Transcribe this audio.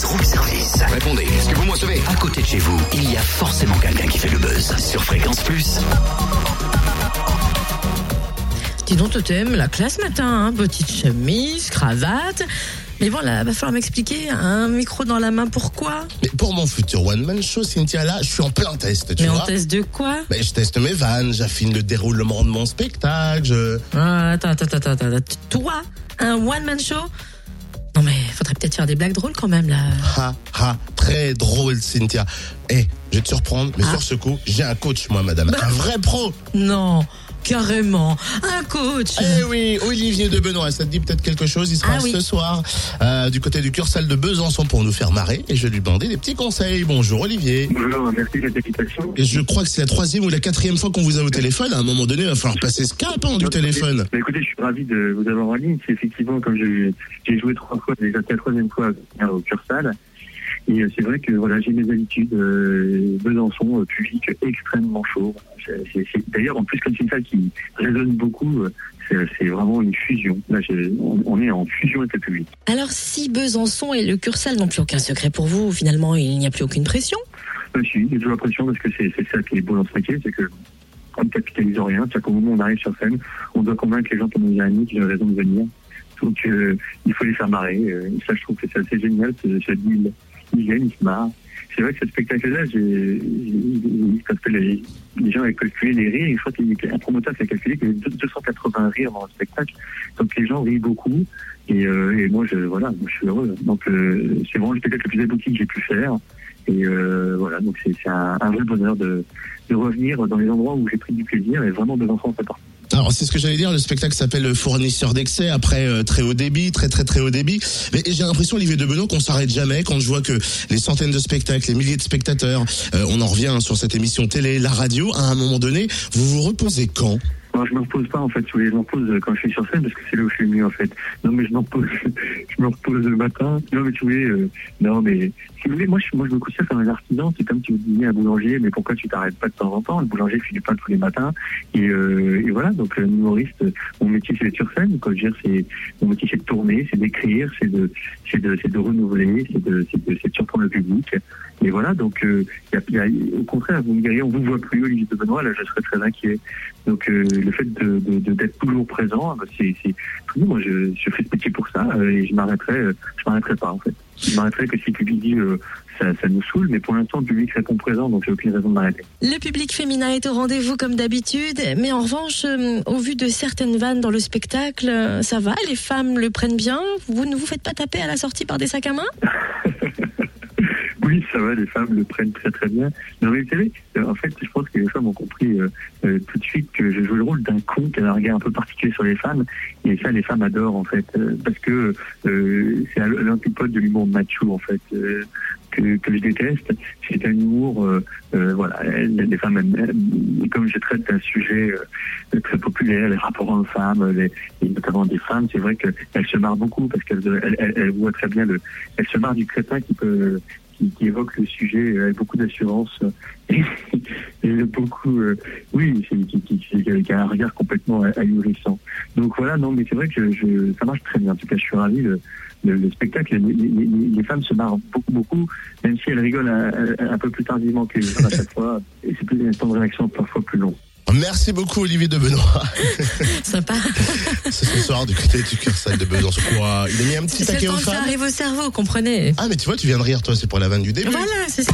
buzz room service. Répondez, est-ce que vous me recevez? À côté de chez vous, il y a forcément quelqu'un qui fait le buzz. Sur Fréquence Plus. Dis donc, Totem, la classe matin, hein, petite chemise, cravate. Mais bon, là, va falloir m'expliquer, un micro dans la main, pourquoi? Mais pour mon futur one-man show, Cynthia, là, je suis en plein test, tu Mais vois. on teste de quoi? Ben, je teste mes vannes, j'affine le déroulement de mon spectacle, je... Ah, Attends, attends, attends, attends, attends. Toi, un one-man show? Non mais, faudrait peut-être faire des blagues drôles quand même, là. Ha, ha, très drôle, Cynthia. Eh, je vais te surprendre, mais Ah. sur ce coup, j'ai un coach, moi, madame. Un vrai pro. Non, carrément. Un coach Eh oui, Olivier de Benoît, ça te dit peut-être quelque chose Il sera Ah oui. ce soir euh, du côté du Cursal de Besançon pour nous faire marrer et je vais lui demander des petits conseils. Bonjour Olivier. Bonjour, merci de cette invitation. Et je crois que c'est la troisième ou la quatrième fois qu'on vous a au téléphone. À un moment donné, il va falloir passer ce cap hein, du téléphone. Bah, écoutez, je suis ravi de vous avoir en ligne. C'est effectivement, comme j'ai joué trois fois, déjà c'est la troisième fois au Cursal. Et euh, c'est vrai que voilà, j'ai mes habitudes. Euh, Besançon, euh, public extrêmement chaud. D'ailleurs, en plus, comme c'est une salle qui résonne beaucoup, euh, c'est vraiment une fusion. Là, on, est en fusion avec le public. Alors, si Besançon et le Cursal n'ont plus aucun secret pour vous, finalement, il n'y a plus aucune pression? Euh, si, j'ai toujours l'impression parce que c'est ça qui est beau dans ce métier, c'est que on ne capitalise rien. C'est-à-dire qu'au moment où on arrive sur scène, on doit convaincre les gens qu'on nous a amis, qu'ils ont raison de venir. Donc euh, il faut les faire marrer. Et ça, je trouve que c'est assez génial. C'est c'est C'est vrai que ce spectacle-là, parce que les, les gens avaient calculé les rires, je crois qu'un promoteur qui a calculé qu'il y avait 280 rires dans le spectacle. Donc les gens rient beaucoup. Et, euh, moi, je, voilà, je suis heureux. Donc euh, c'est vraiment le spectacle le plus abouti que j'ai pu faire. Et euh, voilà, donc c'est un, vrai bonheur de, de revenir dans les endroits où j'ai pris du plaisir et vraiment de l'enfant fait partie. Alors c'est ce que j'allais dire, le spectacle s'appelle Fournisseur d'excès, après euh, très haut débit, très très très haut débit. Mais j'ai l'impression, Olivier de Benoît, qu'on s'arrête jamais quand je vois que les centaines de spectacles, les milliers de spectateurs, euh, on en revient sur cette émission télé, la radio, à un moment donné, vous vous reposez quand? Moi, je me repose pas en fait, je me repose quand je suis sur scène parce que c'est là où je suis mieux en fait. Non mais je me repose, je me repose le matin. Non mais vous voulez, euh, non mais si vous voulez, moi je, moi je me considère comme un artisan. C'est comme si vous disiez à un boulanger, mais pourquoi tu t'arrêtes pas de temps en temps? Le boulanger fait du pain tous les matins et, euh, et voilà. Donc humoriste, mon métier c'est sur scène. Quoi, je veux dire, c'est mon métier c'est de tourner, c'est d'écrire, c'est de, c'est de, de renouveler, c'est de, de, de surprendre le public. Et voilà, donc euh, y a, y a- au contraire, vous me diriez, on vous voit plus, Olivier de Benoît, là je serais très inquiet. Donc euh, le fait de de- de- d'être toujours présent, bah, c'est. Moi, je, je fais ce métier pour ça euh, et je m'arrêterai, euh, je m'arrêterai pas en fait. Je m'arrêterai que si le public dit euh, ça, ça nous saoule, mais pour l'instant le public répond présent, donc j'ai aucune raison de m'arrêter. Le public féminin est au rendez-vous comme d'habitude, mais en revanche, euh, au vu de certaines vannes dans le spectacle, ça va, les femmes le prennent bien Vous ne vous faites pas taper à la sortie par des sacs à main? Ça va, les femmes le prennent très très bien. Non mais vous savez, euh, en fait, je pense que les femmes ont compris euh, euh, tout de suite que je jouais le rôle d'un con qui a un regard un peu particulier sur les femmes, et ça, les femmes adorent en fait, parce que c'est l'antipode de l'humour macho en fait. que, que je déteste, c'est un humour, voilà, les femmes, aiment- comme je traite d'un sujet très populaire, les rapports hommes-femmes, les- et notamment des femmes, c'est vrai qu'elles se marrent beaucoup parce qu'elles elles, elles- elles voient très bien le, elles se marrent du crétin qui peut, qui, évoque le sujet avec beaucoup d'assurance et, beaucoup, euh, oui, c'est- qui, qui, qui- qui a un regard complètement ahurissant. Donc voilà, non, mais c'est vrai que ça marche très bien. En tout cas, je suis ravi. Le, le, le spectacle, les, femmes se marrent beaucoup, beaucoup, même si elles rigolent un peu plus tardivement que les hommes à chaque fois. Et c'est plus un temps de réaction parfois plus long. Merci beaucoup Olivier de Benoît. Sympa. C'est ce soir du côté du Cursal de Besançon. Quoi Il a mis un petit taquet temps que ça arrive au cerveau, comprenez Ah mais tu vois, tu viens de rire toi, c'est pour la vanne du début. Voilà, c'est ça.